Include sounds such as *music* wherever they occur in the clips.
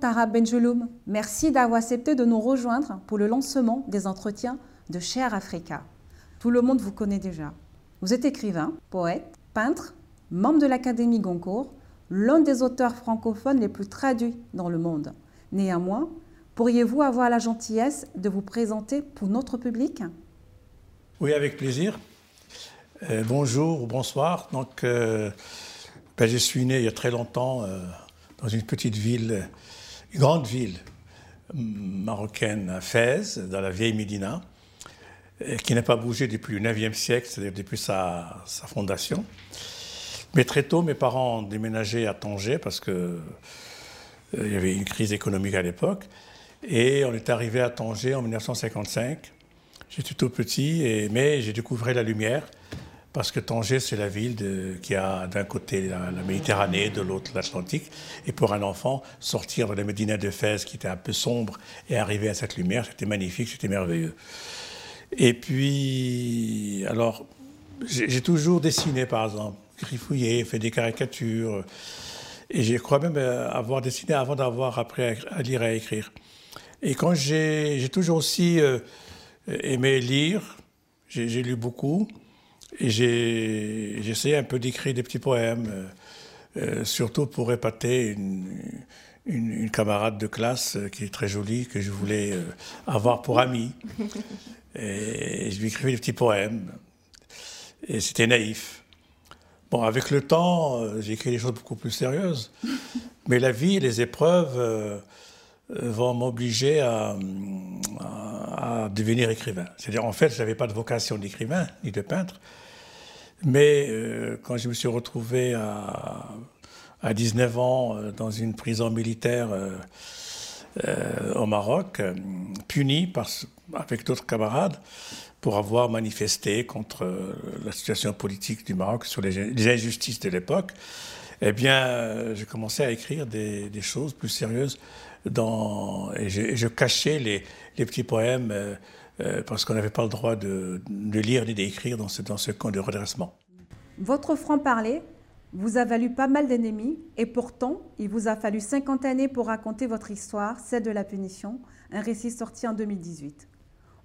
Tara Benjeloum, merci d'avoir accepté de nous rejoindre pour le lancement des entretiens de Cher Africa. Tout le monde vous connaît déjà. Vous êtes écrivain, poète, peintre, membre de l'Académie Goncourt, l'un des auteurs francophones les plus traduits dans le monde. Néanmoins, pourriez-vous avoir la gentillesse de vous présenter pour notre public? Oui, avec plaisir. Euh, bonjour ou bonsoir. Donc, euh, ben, je suis né il y a très longtemps euh, dans une petite ville, grande ville marocaine à Fès, dans la vieille Médina, qui n'a pas bougé depuis le 9e siècle, c'est-à-dire depuis sa, fondation. Mais très tôt, mes parents ont déménagé à Tanger parce qu'il euh, y avait une crise économique à l'époque. Et on est arrivé à Tanger en 1955. J'étais tout petit, et, mais j'ai découvert la lumière parce que Tanger, c'est la ville qui a d'un côté la, Méditerranée, de l'autre l'Atlantique. Et pour un enfant, sortir de la Médina de Fès, qui était un peu sombre, et arriver à cette lumière, c'était magnifique, c'était merveilleux. Et puis, alors, j'ai toujours dessiné, par exemple, griffouillé, fait des caricatures. Et je crois même euh, avoir dessiné avant d'avoir appris à lire et à écrire. Et quand j'ai toujours aussi euh, aimé lire, j'ai lu beaucoup. J'ai essayé un peu d'écrire des petits poèmes, euh, euh, surtout pour épater une, camarade de classe euh, qui est très jolie, que je voulais avoir pour amie. *laughs* Et je lui écrivais des petits poèmes. Et c'était naïf. Bon, avec le temps, j'ai écrit des choses beaucoup plus sérieuses. Mais la vie et les épreuves vont m'obliger à, à, devenir écrivain. C'est-à-dire, en fait, je n'avais pas de vocation d'écrivain ni de peintre. Mais euh, quand je me suis retrouvé à, à 19 ans euh, dans une prison militaire euh, au Maroc, puni avec d'autres camarades pour avoir manifesté contre la situation politique du Maroc sur les, injustices de l'époque, eh bien, j'ai commencé à écrire des, choses plus sérieuses et, je, cachais les petits poèmes euh, parce qu'on n'avait pas le droit de, lire ni d'écrire dans ce, dans ce camp de redressement. Votre franc-parler vous a valu pas mal d'ennemis et pourtant, il vous a fallu 50 années pour raconter votre histoire, celle de la punition, un récit sorti en 2018.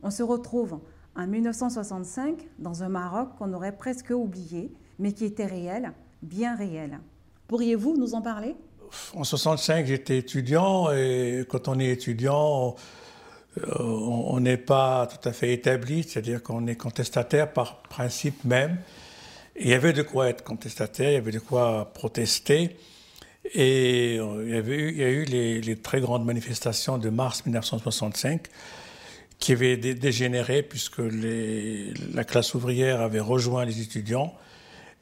On se retrouve en 1965 dans un Maroc qu'on aurait presque oublié, mais qui était réel, bien réel. Pourriez-vous nous en parler? En 65, j'étais étudiant et quand on est étudiant, on n'est pas tout à fait établi, c'est-à-dire qu'on est contestataire par principe même. il y avait de quoi être contestataire, il y avait de quoi protester. Et euh, il y, a eu les, très grandes manifestations de mars 1965 qui avaient dégénéré puisque la classe ouvrière avait rejoint les étudiants.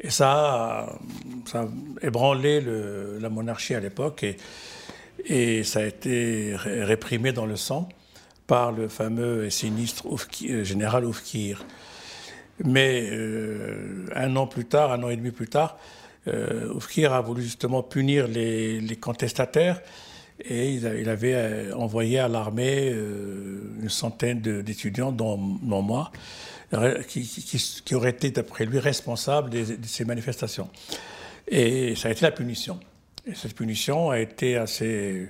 Et ça, a ébranlé la monarchie à l'époque et ça a été réprimé dans le sang par le fameux et sinistre euh, général Oufkir. Mais euh, un an plus tard, un an et demi plus tard, euh, Oufkir a voulu justement punir les, contestataires et il, avait envoyé à l'armée une centaine d'étudiants, dont, moi, qui, auraient été, d'après lui, responsables de, ces manifestations. Et ça a été la punition. Et cette punition a été assez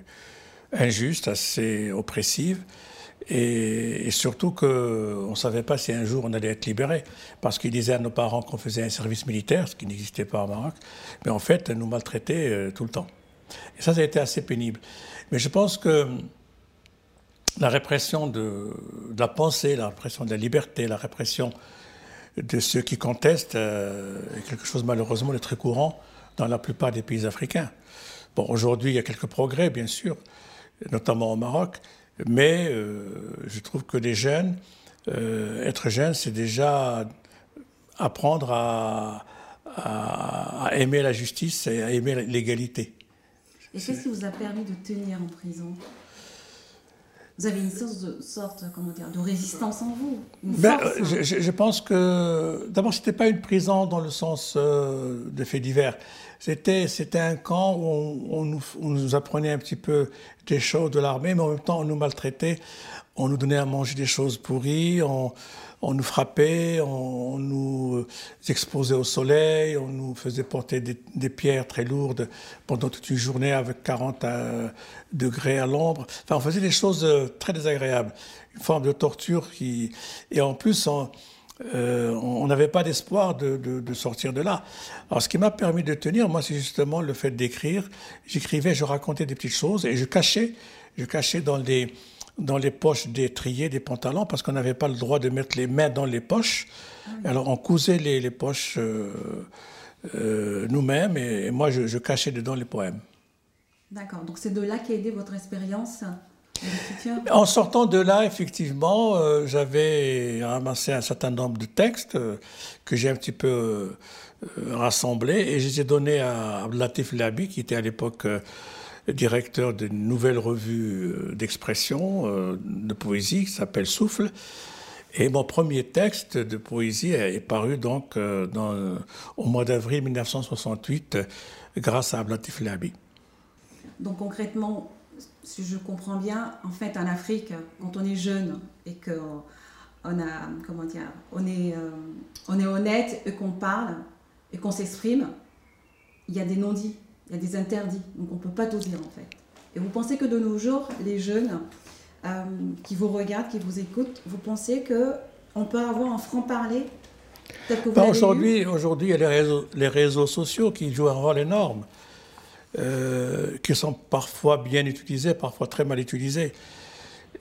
injuste, assez oppressive. Et, surtout qu'on ne savait pas si un jour on allait être libéré. Parce qu'ils disaient à nos parents qu'on faisait un service militaire, ce qui n'existait pas au Maroc. Mais en fait, nous maltraitaient euh, tout le temps. Et ça, ça a été assez pénible. Mais je pense que la répression de, la pensée, la répression de la liberté, la répression de ceux qui contestent euh, est quelque chose malheureusement de très courant dans la plupart des pays africains. Bon, aujourd'hui, il y a quelques progrès, bien sûr, notamment au Maroc, mais euh, je trouve que les jeunes, euh, être jeune, c'est déjà apprendre à, aimer la justice et à aimer l'égalité. Et qu'est-ce qui vous a permis de tenir en prison? Vous avez une sorte de, sorte, comment dire, de résistance en vous ben, hein? je, pense que, d'abord, ce n'était pas une prison dans le sens euh, de faits divers. C'était, c'était un camp où on, nous, apprenait un petit peu des choses de l'armée, mais en même temps, on nous maltraitait on nous donnait à manger des choses pourries, on, on nous frappait, on, nous exposait au soleil, on nous faisait porter des, pierres très lourdes pendant toute une journée avec 40 euh, degrés à l'ombre. Enfin, on faisait des choses euh, très désagréables, une forme de torture qui... Et en plus, on euh, n'avait pas d'espoir de, de, sortir de là. Alors, ce qui m'a permis de tenir, moi, c'est justement le fait d'écrire. J'écrivais, je racontais des petites choses et je cachais, je cachais dans des dans les poches des triers des pantalons parce qu'on n'avait pas le droit de mettre les mains dans les poches. Ah Alors on cousait les, les poches euh, euh, nous-mêmes et, moi je, cachais dedans les poèmes. D'accord, donc c'est de là qu'a aidé votre expérience en sortant de là, effectivement, euh, j'avais ramassé un certain nombre de textes que j'ai un petit peu rassemblés et je les ai donnés à Latif Labi, qui était à l'époque directeur d'une nouvelle revue euh, d'expression, euh, de poésie, qui s'appelle Souffle. Et mon premier texte de poésie est paru donc euh, au mois d'avril 1968 grâce à Ablatif Labi. Donc concrètement, si je comprends bien, en fait en Afrique, quand on est jeune et qu'on on a, comment dire, on est, on est honnête et qu'on parle et qu'on s'exprime, il y a des non-dits il y a des interdits, donc on ne peut pas tout dire en fait. Et vous pensez que de nos jours, les jeunes euh, qui vous regardent, qui vous écoutent, vous pensez qu'on peut avoir un franc-parler bah, Aujourd'hui, aujourd'hui, il y a les réseaux, les réseaux, sociaux qui jouent un rôle énorme, euh, qui sont parfois bien utilisés, parfois très mal utilisés.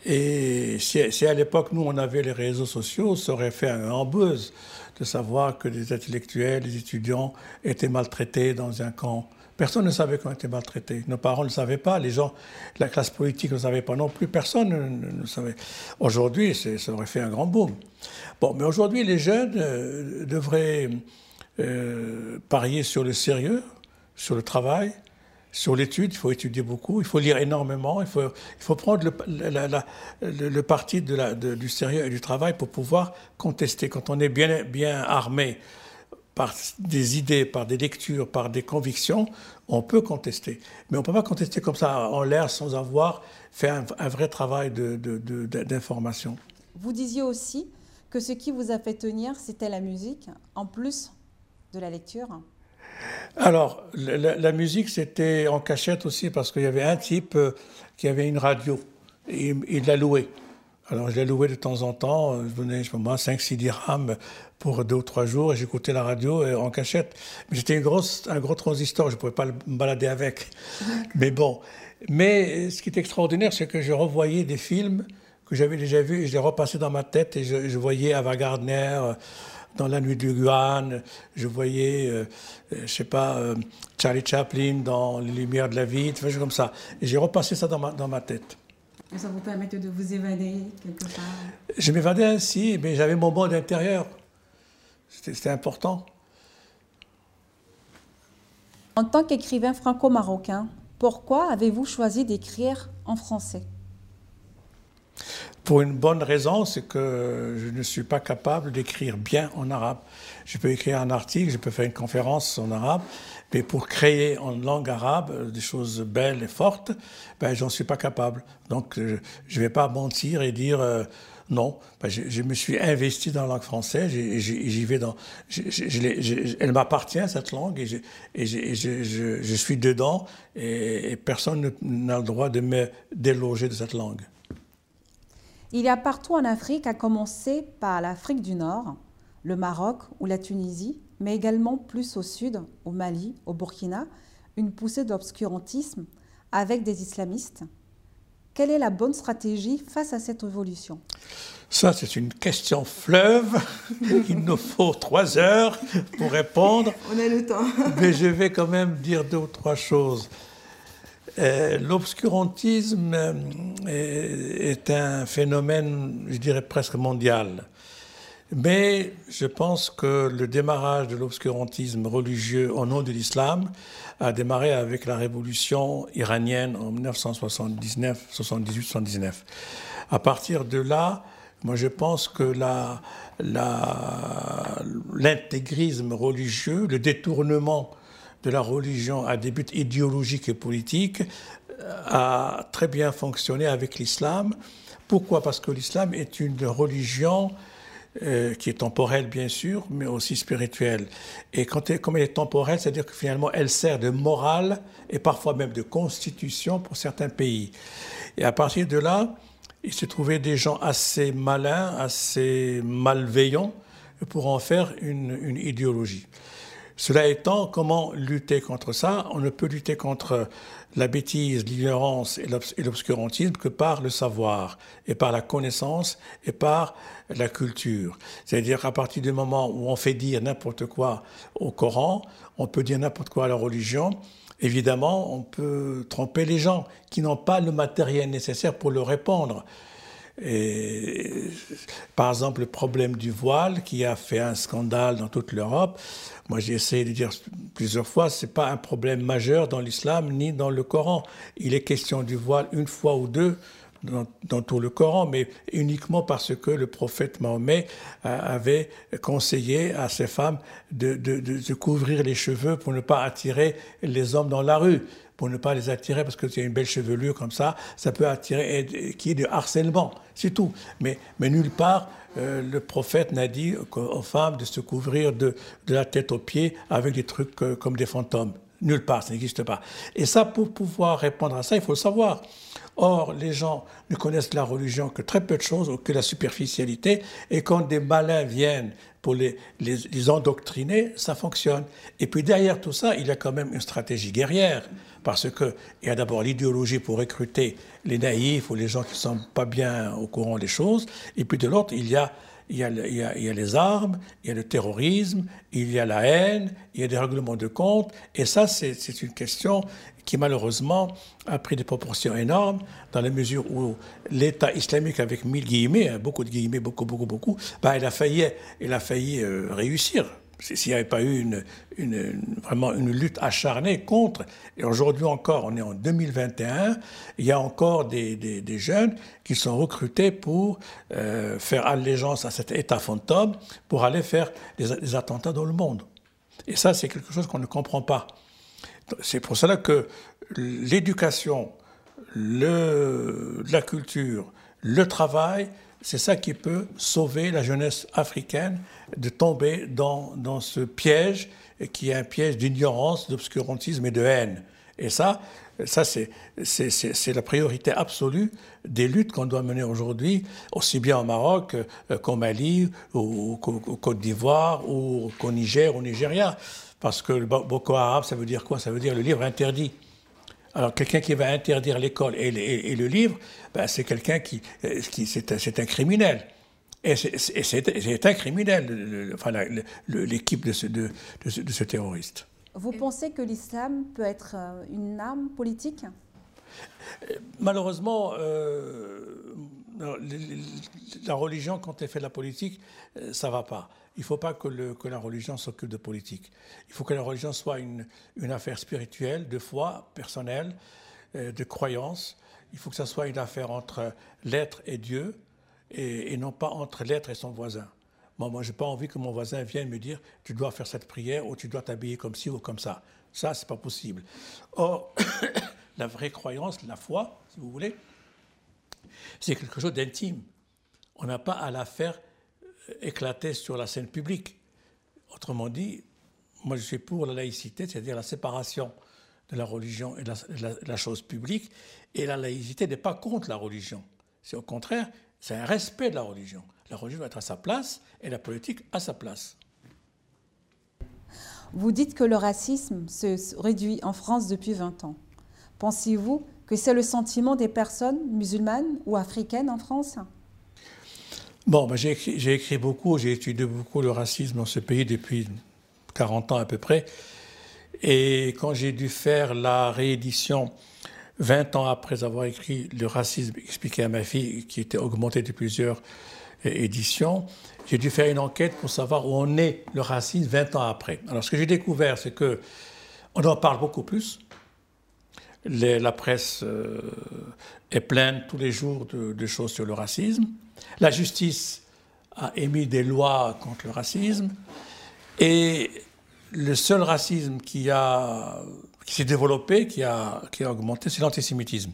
Et si, à l'époque, nous, on avait les réseaux sociaux, ça aurait fait un buzz de savoir que des intellectuels, des étudiants étaient maltraités dans un camp Personne ne savait qu'on était maltraité. Nos parents ne le savaient pas, les gens, la classe politique ne savait pas non plus, personne ne, savait. Aujourd'hui, ça aurait fait un grand boom. Bon, mais aujourd'hui, les jeunes euh, devraient euh, parier sur le sérieux, sur le travail, sur l'étude, il faut étudier beaucoup, il faut lire énormément, il faut, prendre le, parti du sérieux et du travail pour pouvoir contester. Quand on est bien armé par des idées, par des lectures, par des convictions, on peut contester. Mais on ne peut pas contester comme ça en l'air sans avoir fait un, vrai travail d'information. Vous disiez aussi que ce qui vous a fait tenir, c'était la musique, en plus de la lecture Alors, la, musique, c'était en cachette aussi parce qu'il y avait un type euh, qui avait une radio et il l'a louée. Alors je l'ai loué de temps en temps, euh, je venais, je sais pas 5-6 dirhams pour deux ou trois jours et j'écoutais la radio euh, en cachette. Mais j'étais un gros transistor, je ne pouvais pas me balader avec. *laughs* Mais bon. Mais ce qui est extraordinaire, c'est que je revoyais des films que j'avais déjà vus et je les repassais dans ma tête et je, voyais Ava Gardner dans La Nuit du Guan, je voyais, je je sais pas, Charlie Chaplin dans Les Lumières de la vie, des choses comme ça. Et j'ai repassé ça dans ma, dans ma tête. Ça vous permet de vous évader quelque part? Je m'évadais ainsi, mais j'avais mon monde intérieur. C'était important. En tant qu'écrivain franco-marocain, pourquoi avez-vous choisi d'écrire en français? Pour une bonne raison, c'est que je ne suis pas capable d'écrire bien en arabe. Je peux écrire un article, je peux faire une conférence en arabe, mais pour créer en langue arabe euh, des choses belles et fortes, ben, j'en suis pas capable. Donc, euh, je ne vais pas mentir et dire euh, non. Ben, je, me suis investi dans la langue française et j'y vais dans. elle m'appartient, cette langue, et, je, suis dedans et, personne n'a le droit de me déloger de cette langue. Il y a partout en Afrique, à commencer par l'Afrique du Nord, le Maroc ou la Tunisie, mais également plus au sud, au Mali, au Burkina, une poussée d'obscurantisme avec des islamistes. Quelle est la bonne stratégie face à cette évolution? Ça, c'est une question fleuve. *laughs* Il nous faut trois heures pour répondre. On a le temps. Mais je vais quand même dire deux ou trois choses. Euh, l'obscurantisme est, un phénomène, je dirais, presque mondial. Mais je pense que le démarrage de l'obscurantisme religieux au nom de l'islam a démarré avec la révolution iranienne en 1979, 78, 79. À partir de là, moi je pense que l'intégrisme religieux, le détournement de la religion à des buts idéologiques et politiques a très bien fonctionné avec l'islam Pourquoi? Parce que l'islam est une religion euh, qui est temporelle bien sûr, mais aussi spirituelle. Et quand comme elle est temporelle, c'est-à-dire que finalement elle sert de morale et parfois même de constitution pour certains pays. Et à partir de là, il s'est trouvé des gens assez malins, assez malveillants pour en faire une idéologie. Cela étant, comment lutter contre ça? On ne peut lutter contre la bêtise, l'ignorance et l'obscurantisme que par le savoir et par la connaissance et par la culture. C'est-à-dire qu'à partir du moment où on fait dire n'importe quoi au Coran, on peut dire n'importe quoi à la religion, évidemment, on peut tromper les gens qui n'ont pas le matériel nécessaire pour le répondre. Par exemple, le problème du voile qui a fait un scandale dans toute l'Europe. Moi, j'ai essayé de dire plusieurs fois, ce n'est pas un problème majeur dans l'islam ni dans le Coran. Il est question du voile une fois ou deux dans, tout le Coran, mais uniquement parce que le prophète Mahomet avait conseillé à ses femmes de, de, couvrir les cheveux pour ne pas attirer les hommes dans la rue pour ne pas les attirer, parce que c'est une belle chevelure comme ça, ça peut attirer, qui est de harcèlement, c'est tout. Mais, mais nulle part, euh, le prophète n'a dit aux femmes de se couvrir de, de la tête aux pieds avec des trucs euh, comme des fantômes. Nulle part, ça n'existe pas. Et ça, pour pouvoir répondre à ça, il faut le savoir. Or, les gens ne connaissent la religion que très peu de choses, ou que la superficialité, et quand des malins viennent pour les, les, endoctriner, ça fonctionne. Et puis derrière tout ça, il y a quand même une stratégie guerrière, parce qu'il y a d'abord l'idéologie pour recruter les naïfs ou les gens qui ne sont pas bien au courant des choses, et puis de l'autre, il y a il y, a, il, y a, il y, a, les armes, il y a le terrorisme, il y a la haine, il y a des règlements de compte. Et ça, c'est une question qui malheureusement a pris des proportions énormes dans la mesure où l'État islamique, avec mille guillemets, hein, beaucoup de guillemets, beaucoup, beaucoup, beaucoup, bah, il a failli, il a failli euh, réussir. S'il n'y avait pas eu vraiment une lutte acharnée contre, et aujourd'hui encore, on est en 2021, il y a encore des, des, jeunes qui sont recrutés pour euh, faire allégeance à cet État fantôme, pour aller faire des attentats dans le monde. Et ça, c'est quelque chose qu'on ne comprend pas. C'est pour cela que l'éducation, la culture, le travail, c'est ça qui peut sauver la jeunesse africaine de tomber dans, dans ce piège qui est un piège d'ignorance, d'obscurantisme et de haine. Et ça, ça c'est, la priorité absolue des luttes qu'on doit mener aujourd'hui, aussi bien au Maroc euh, qu'au Mali, ou, qu'au Côte d'Ivoire, ou qu'au Niger, au Nigeria. Parce que le Boko Haram, ça veut dire quoi? Ça veut dire le livre interdit. Alors quelqu'un qui va interdire l'école et, le livre, ben, c'est quelqu'un qui, euh, qui c'est un criminel. Et c'est un criminel, enfin, l'équipe de ce, de, de ce, terroriste. Vous pensez que l'islam peut être euh, une arme politique? Euh, Malheureusement, euh, la religion, quand elle fait de la politique, ça ne va pas. Il ne faut pas que, la religion s'occupe de politique. Il faut que la religion soit une, affaire spirituelle, de foi personnelle, de croyance. Il faut que ça soit une affaire entre l'être et Dieu, et, non pas entre l'être et son voisin. Moi, moi je n'ai pas envie que mon voisin vienne me dire tu dois faire cette prière ou tu dois t'habiller comme ci ou comme ça. Ça, c'est pas possible. Or, *coughs* la vraie croyance, la foi, si vous voulez, c'est quelque chose d'intime. On n'a pas à la faire euh, éclater sur la scène publique. Autrement dit, moi je suis pour la laïcité, c'est-à-dire la séparation de la religion et de la, chose publique. Et la laïcité n'est pas contre la religion. C'est au contraire c'est un respect de la religion. La religion doit être à sa place et la politique à sa place. Vous dites que le racisme se réduit en France depuis 20 ans. Pensez-vous que c'est le sentiment des personnes musulmanes ou africaines en France Bon, ben j'ai écrit, beaucoup, j'ai étudié beaucoup le racisme dans ce pays depuis 40 ans à peu près. Et quand j'ai dû faire la réédition 20 ans après avoir écrit Le racisme expliqué à ma fille, qui était augmenté de plusieurs éditions, j'ai dû faire une enquête pour savoir où on est le racisme 20 ans après. Alors ce que j'ai découvert, c'est que on en parle beaucoup plus. La presse euh, est pleine tous les jours de, choses sur le racisme. La justice a émis des lois contre le racisme. Et le seul racisme qui qui s'est développé, qui a, qui a augmenté, c'est l'antisémitisme.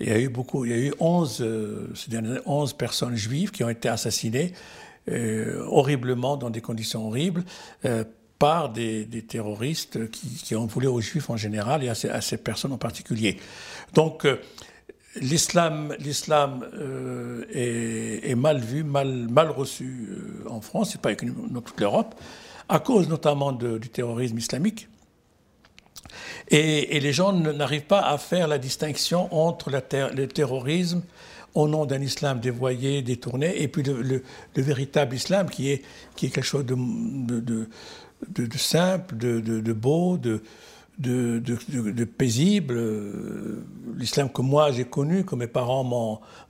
il y a eu beaucoup, il y a eu 11, 11 personnes juives qui ont été assassinées horriblement, dans des conditions horribles, par des, terroristes qui, ont voulu aux juifs en général et à ces, personnes en particulier. Donc, l'islam, l'islam est, mal vu, mal, mal reçu en France, et pas dans toute l'Europe à cause notamment du terrorisme islamique. Et, les gens n'arrivent pas à faire la distinction entre le terrorisme au nom d'un islam dévoyé, détourné, et puis le, véritable islam qui est, qui est quelque chose de simple, de, beau, de, de, paisible. L'islam que moi j'ai connu, que mes parents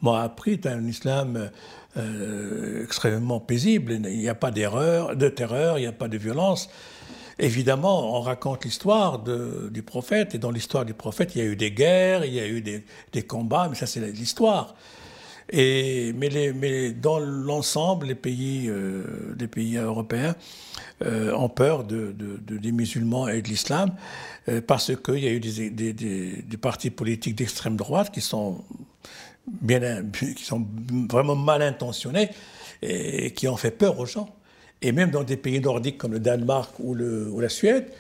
m'ont appris, est un islam euh, extrêmement paisible. Il n'y a pas d'erreur, de terreur, il n'y a pas de violence. Évidemment, on raconte l'histoire du prophète, et dans l'histoire du prophète, il y a eu des guerres, il y a eu des, combats, mais ça c'est l'histoire. Et, mais, dans l'ensemble, les pays, euh, les pays européens euh, ont peur de, des musulmans et de l'islam parce qu'il y a eu des, partis politiques d'extrême droite *laughs* qui sont vraiment mal intentionnés et qui ont fait peur aux gens. Et même dans des pays nordiques comme le Danemark ou, la Suède, euh,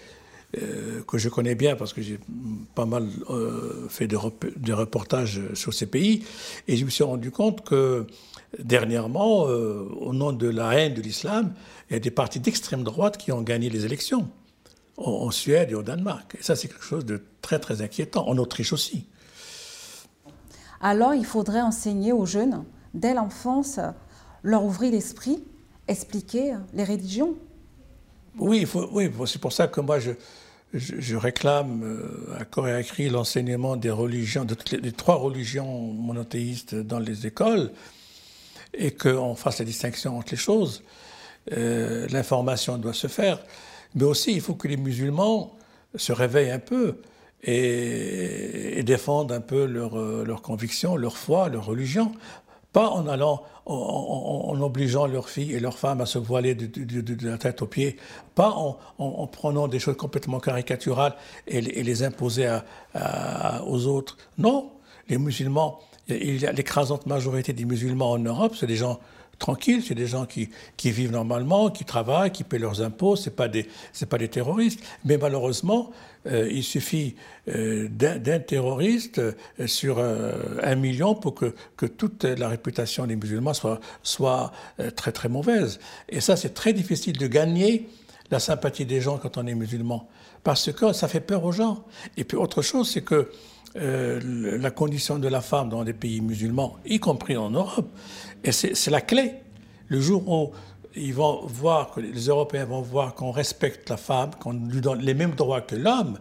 que je connais bien parce que j'ai pas mal euh, fait de, reportages sur ces pays, et je me suis rendu compte que dernièrement, euh, au nom de la haine de l'islam, il y a des partis d'extrême droite qui ont gagné les élections en, en Suède et au Danemark. Et ça, c'est quelque chose de très très inquiétant, en Autriche aussi alors il faudrait enseigner aux jeunes, dès l'enfance, leur ouvrir l'esprit, expliquer les religions. Oui, oui c'est pour ça que moi je, réclame euh, à corps et à cri l'enseignement des religions, trois religions monothéistes dans les écoles, et qu'on fasse la distinction entre les choses. Euh, l'information doit se faire, mais aussi il faut que les musulmans se réveillent un peu et, défendent un peu leurs euh, leur convictions, leur foi, leur religion. Pas en allant, en, obligeant leurs filles et leurs femmes à se voiler de, la tête aux pieds, pas en, prenant des choses complètement caricaturales et, les imposer aux autres. Non, les musulmans, l'écrasante majorité des musulmans en Europe, c'est des gens tranquilles, c'est des gens qui, qui, vivent normalement, qui travaillent, qui paient leurs impôts, ce pas, des, pas des terroristes. Mais malheureusement, euh, il suffit euh, d'un terroriste euh, sur un million pour que, que, toute la réputation des musulmans soit, soit très très mauvaise. Et ça, c'est très difficile de gagner la sympathie des gens quand on est musulman, parce que ça fait peur aux gens. Et puis autre chose, c'est que la condition de la femme dans les pays musulmans, y compris en Europe, et c'est la clé. Le jour où ils vont voir, que les Européens vont voir qu'on respecte la femme, qu'on lui donne les mêmes droits que l'homme,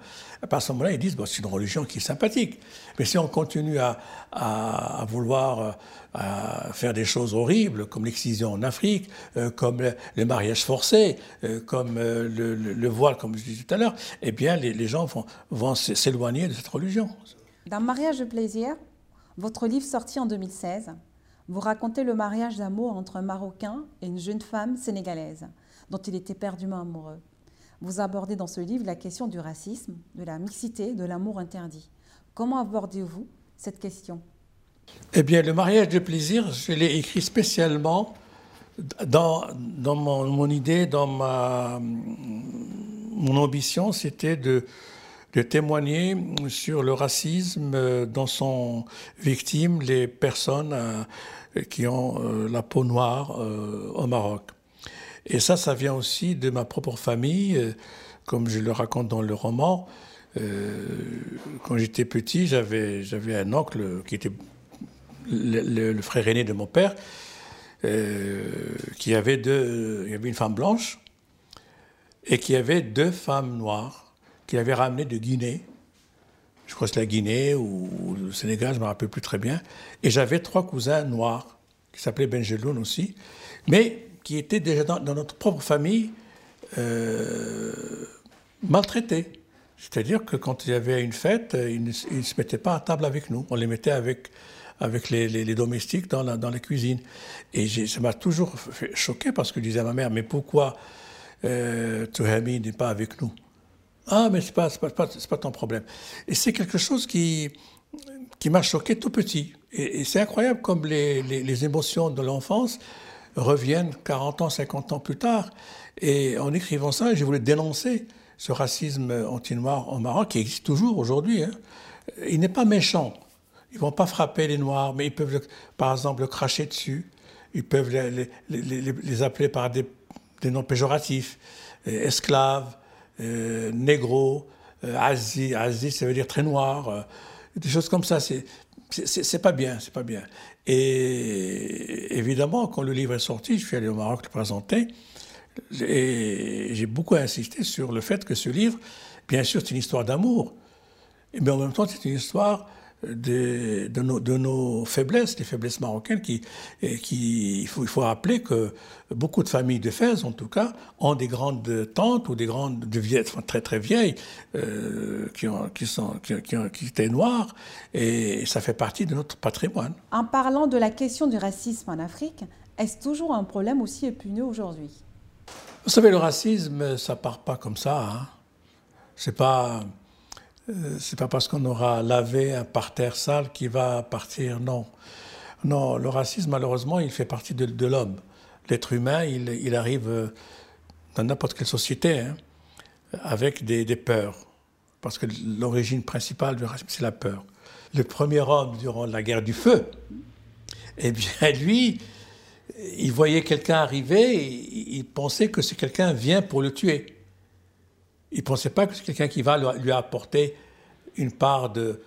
à ce moment-là, ils disent bon, c'est une religion qui est sympathique. Mais si on continue à, vouloir à faire des choses horribles, comme l'excision en Afrique, euh, comme le, mariage forcé, euh, comme euh, le, voile, comme je disais tout à l'heure, eh bien, les, gens vont s'éloigner de cette religion. Dans Mariage de plaisir, votre livre sorti en 2016, vous racontez le mariage d'amour entre un Marocain et une jeune femme sénégalaise, dont il était perdument amoureux. Vous abordez dans ce livre la question du racisme, de la mixité, de l'amour interdit. Comment abordez-vous cette question? Eh bien, le mariage de plaisir, je l'ai écrit spécialement dans, dans mon, idée, dans ma mon ambition, c'était de, de témoigner sur le racisme dont sont victimes les personnes euh, qui ont euh, la peau noire euh, au Maroc. Et ça, ça vient aussi de ma propre famille, comme je le raconte dans le roman. quand j'étais petit, j'avais, un oncle qui était le, frère aîné de mon père, qui avait deux, il y avait une femme blanche et qui avait deux femmes noires qu'il avait ramené de Guinée. Je crois que c'est la Guinée ou le Sénégal, je ne me rappelle plus très bien. Et j'avais trois cousins noirs, qui s'appelaient Benjeloun aussi, mais qui étaient déjà dans, notre propre famille euh, maltraités. C'est-à-dire que quand il y avait une fête, ils ne, se mettaient pas à table avec nous. On les mettait avec, avec les, domestiques dans la, dans la cuisine. Et ça m'a toujours choqué parce que je disais à ma mère, mais pourquoi euh, Touhami n'est pas avec nous? Ah, mais ce n'est pas, pas, pas, ton problème. Et c'est quelque chose qui, qui m'a choqué tout petit. Et, c'est incroyable comme les, les, émotions de l'enfance reviennent 40 ans, 50 ans plus tard. Et en écrivant ça, j'ai voulu dénoncer ce racisme anti-noir au Maroc qui existe toujours aujourd'hui. Hein. Il n'est pas méchant. Ils vont pas frapper les Noirs, mais ils peuvent, par exemple, le cracher dessus. Ils peuvent les, les, appeler par des, des noms péjoratifs. Esclaves, négro, euh, Asie, Asie, ça veut dire très noir. Euh, des choses comme ça, c'est c'est pas bien, c'est pas bien. Et évidemment, quand le livre est sorti, je suis allé au Maroc le présenter, et j'ai beaucoup insisté sur le fait que ce livre, bien sûr, c'est une histoire d'amour, mais en même temps, c'est une histoire de, nos, de, nos, faiblesses, les faiblesses marocaines, qui, qui il, faut, il faut rappeler que beaucoup de familles de Fès, en tout cas, ont des grandes tantes ou des grandes de vieilles, très très vieilles, euh, qui, ont, qui, sont, qui, qui, étaient noires, et ça fait partie de notre patrimoine. En parlant de la question du racisme en Afrique, est-ce toujours un problème aussi épineux aujourd'hui? Vous savez, le racisme, ça part pas comme ça. Hein. C'est pas c'est pas parce qu'on aura lavé un parterre sale qu'il va partir, non. Non, le racisme, malheureusement, il fait partie de, l'homme. L'être humain, il, arrive euh, dans n'importe quelle société hein, avec des, peurs. Parce que l'origine principale du racisme, c'est la peur. Le premier homme, durant la guerre du feu, eh bien, *laughs* lui, il voyait quelqu'un arriver, il pensait que c'est quelqu'un vient pour le tuer. Il ne pensait pas que c'est quelqu'un qui va lui apporter une part de,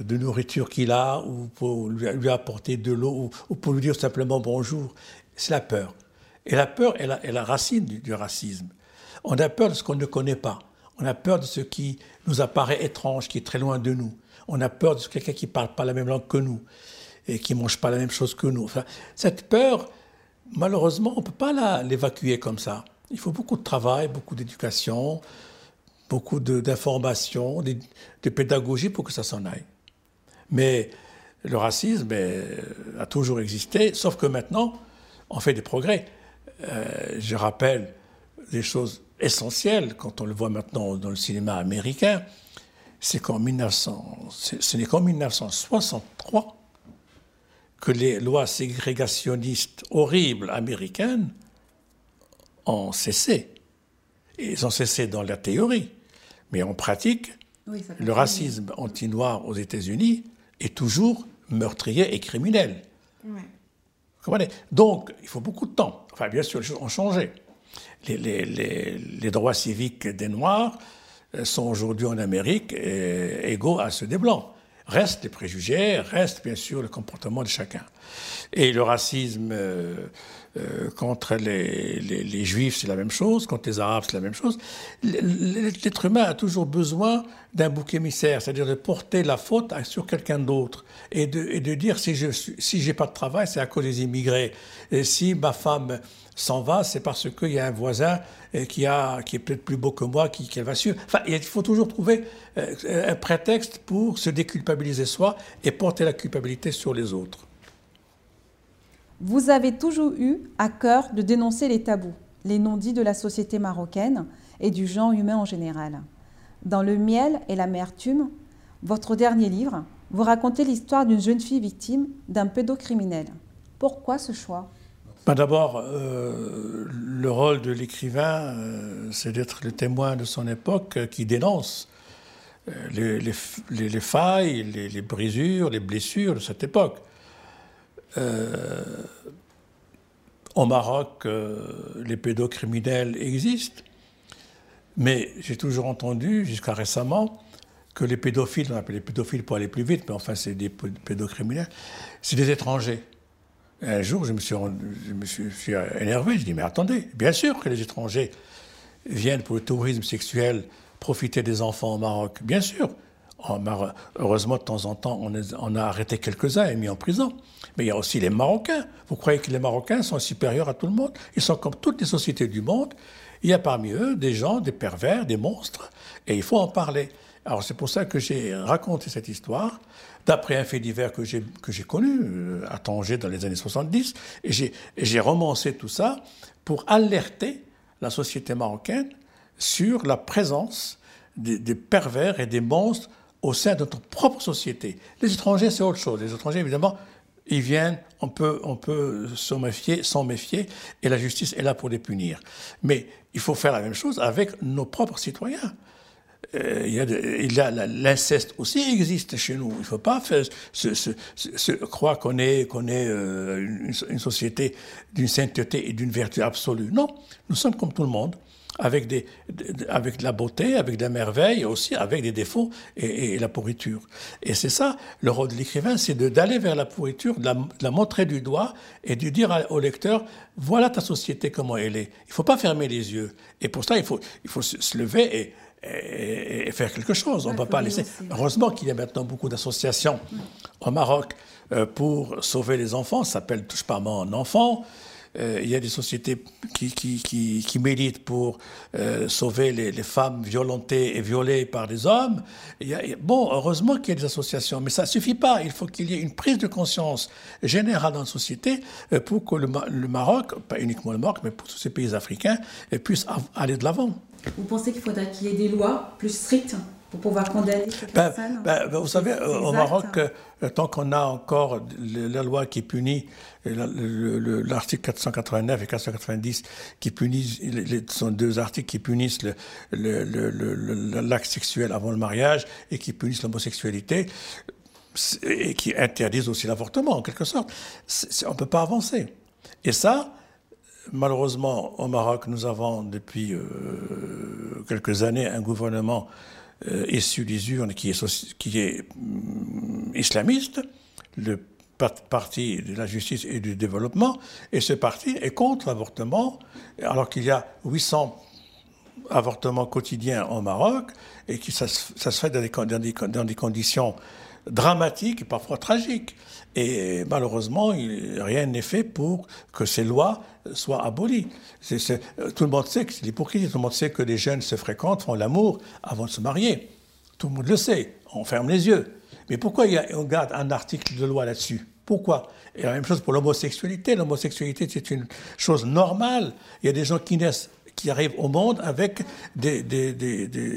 de nourriture qu'il a, ou pour lui apporter de l'eau, ou, pour lui dire simplement bonjour. C'est la peur. Et la peur est la, est la racine du, racisme. On a peur de ce qu'on ne connaît pas. On a peur de ce qui nous apparaît étrange, qui est très loin de nous. On a peur de quelqu'un qui ne parle pas la même langue que nous et qui ne mange pas la même chose que nous. Cette peur, malheureusement, on ne peut pas l'évacuer comme ça. Il faut beaucoup de travail, beaucoup d'éducation, beaucoup d'informations, de, de, pédagogie pour que ça s'en aille. Mais le racisme a toujours existé, sauf que maintenant, on fait des progrès. Euh, je rappelle des choses essentielles quand on le voit maintenant dans le cinéma américain, c'est qu'en 1900, ce n'est qu'en 1963 que les lois ségrégationnistes horribles américaines ont cessé. Ils ont cessé dans la théorie. Mais en pratique, le racisme anti-noir aux États-Unis est toujours meurtrier et criminel. Ouais. Donc, il faut beaucoup de temps. Enfin, bien sûr, les choses ont changé. Les, les, les, les droits civiques des Noirs euh, sont aujourd'hui en Amérique euh, égaux à ceux des Blancs. Restent les préjugés, reste bien sûr le comportement de chacun. Et le racisme euh, euh, contre les, juifs, c'est la même chose, contre les arabes, c'est la même chose. L'être humain a toujours besoin d'un bouc émissaire, c'est-à-dire de porter la faute sur quelqu'un d'autre et de, et de, dire si je si j'ai pas de travail, c'est à cause des immigrés. Et si ma femme s'en va, c'est parce qu'il y a un voisin euh, qui, a, qui est peut-être plus beau que moi, qui, qui va suivre. Enfin, il faut toujours trouver euh, un prétexte pour se déculpabiliser soi et porter la culpabilité sur les autres. Vous avez toujours eu à cœur de dénoncer les tabous, les non-dits de la société marocaine et du genre humain en général. Dans Le miel et l'amertume, votre dernier livre, vous racontez l'histoire d'une jeune fille victime d'un pédocriminel. Pourquoi ce choix? Ben D'abord, euh, le rôle de l'écrivain, euh, c'est d'être le témoin de son époque euh, qui dénonce les, les, failles, les, brisures, les blessures de cette époque. Euh, au Maroc, euh, les pédocriminels existent, mais j'ai toujours entendu, jusqu'à récemment, que les pédophiles, on appelle les pédophiles pour aller plus vite, mais enfin c'est des pédocriminels, c'est des étrangers. un jour, je me, suis, je me suis, énervé, je dis, mais attendez, bien sûr que les étrangers viennent pour le tourisme sexuel profiter des enfants au Maroc, bien sûr. Heureusement, de temps en temps, on a arrêté quelques-uns et mis en prison. Mais il y a aussi les Marocains. Vous croyez que les Marocains sont supérieurs à tout le monde? Ils sont comme toutes les sociétés du monde. Il y a parmi eux des gens, des pervers, des monstres, et il faut en parler. Alors c'est pour ça que j'ai raconté cette histoire, d'après un fait divers que j'ai, connu euh, à Tanger dans les années 70, et j'ai, j'ai romancé tout ça pour alerter la société marocaine sur la présence des pervers et des monstres au sein de notre propre société. Les étrangers, c'est autre chose. Les étrangers, évidemment, ils viennent, on peut, on peut s'en méfier, méfier, et la justice est là pour les punir. Mais il faut faire la même chose avec nos propres citoyens. Euh, il y a l'inceste aussi existe chez nous. Il ne faut pas croire qu'on est, est euh, une, une, société d'une sainteté et d'une vertu absolue. Non, nous sommes comme tout le monde avec, des, avec de la beauté, avec de la merveille, aussi avec des défauts et, la pourriture. Et c'est ça, le rôle de l'écrivain, c'est d'aller vers la pourriture, de la, montrer du doigt et de dire au lecteur, voilà ta société, comment elle est. Il ne faut pas fermer les yeux. Et pour ça, il faut, il faut se lever et, et, faire quelque chose. On ne peut pas laisser. Heureusement qu'il y a maintenant beaucoup d'associations au Maroc euh, pour sauver les enfants. Ça s'appelle Touche pas mon enfant. Euh, il y a des sociétés qui, qui, qui, militent pour euh, sauver les, femmes violentées et violées par des hommes. Bon, heureusement qu'il y a des associations, mais ça ne suffit pas. Il faut qu'il y ait une prise de conscience générale dans la société euh, pour que le, le, Maroc, pas uniquement le Maroc, mais pour tous ces pays africains, puisse aller de l'avant. Vous pensez qu'il faudrait qu'il y ait des lois plus strictes pour pouvoir condamner ces ben, personnes ben, ben, Vous savez, au Maroc, tant qu'on a encore la loi qui punit l'article 489 et 490 qui punissent, sont deux articles qui punissent l'acte sexuel avant le mariage et qui punissent l'homosexualité et qui interdisent aussi l'avortement en quelque sorte. on ne peut pas avancer. Et ça, malheureusement, au Maroc, nous avons depuis euh, quelques années un gouvernement euh, issu des urnes qui est, mm, islamiste. Le parti de la justice et du développement, et ce parti est contre l'avortement, alors qu'il y a 800 avortements quotidiens au Maroc, et que ça, se fait dans des, conditions dramatiques et parfois tragiques. Et malheureusement, rien n'est fait pour que ces lois soient abolies. tout le monde sait que c'est l'hypocrisie, tout le monde sait que les jeunes se fréquentent, font l'amour avant de se marier. Tout le monde le sait, on ferme les yeux. Mais pourquoi y a, on garde un article de loi là-dessus? Pourquoi? Et la même chose pour l'homosexualité. L'homosexualité, c'est une chose normale. Il y a des gens qui naissent qui arrivent au monde avec des,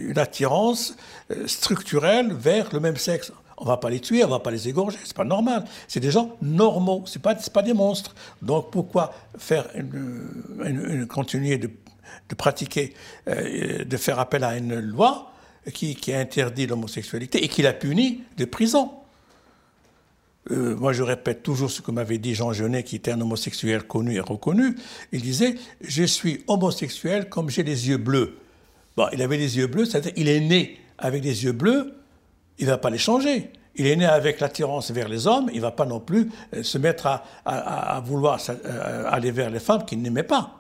une attirance euh, structurelle vers le même sexe. On va pas les tuer, on va pas les égorger, c'est pas normal. C'est des gens normaux, c'est pas pas des monstres. Donc pourquoi faire une, continuer de, pratiquer, euh, de faire appel à une loi qui, qui interdit l'homosexualité et qui la punit de prison? Euh, moi, je répète toujours ce que m'avait dit Jean Genet, qui était un homosexuel connu et reconnu. Il disait Je suis homosexuel comme j'ai les yeux bleus. Bon, il avait les yeux bleus, c'est-à-dire il est né avec des yeux bleus, il ne va pas les changer. Il est né avec l'attirance vers les hommes, il ne va pas non plus euh, se mettre à, vouloir euh, aller vers les femmes qu'il n'aimait pas.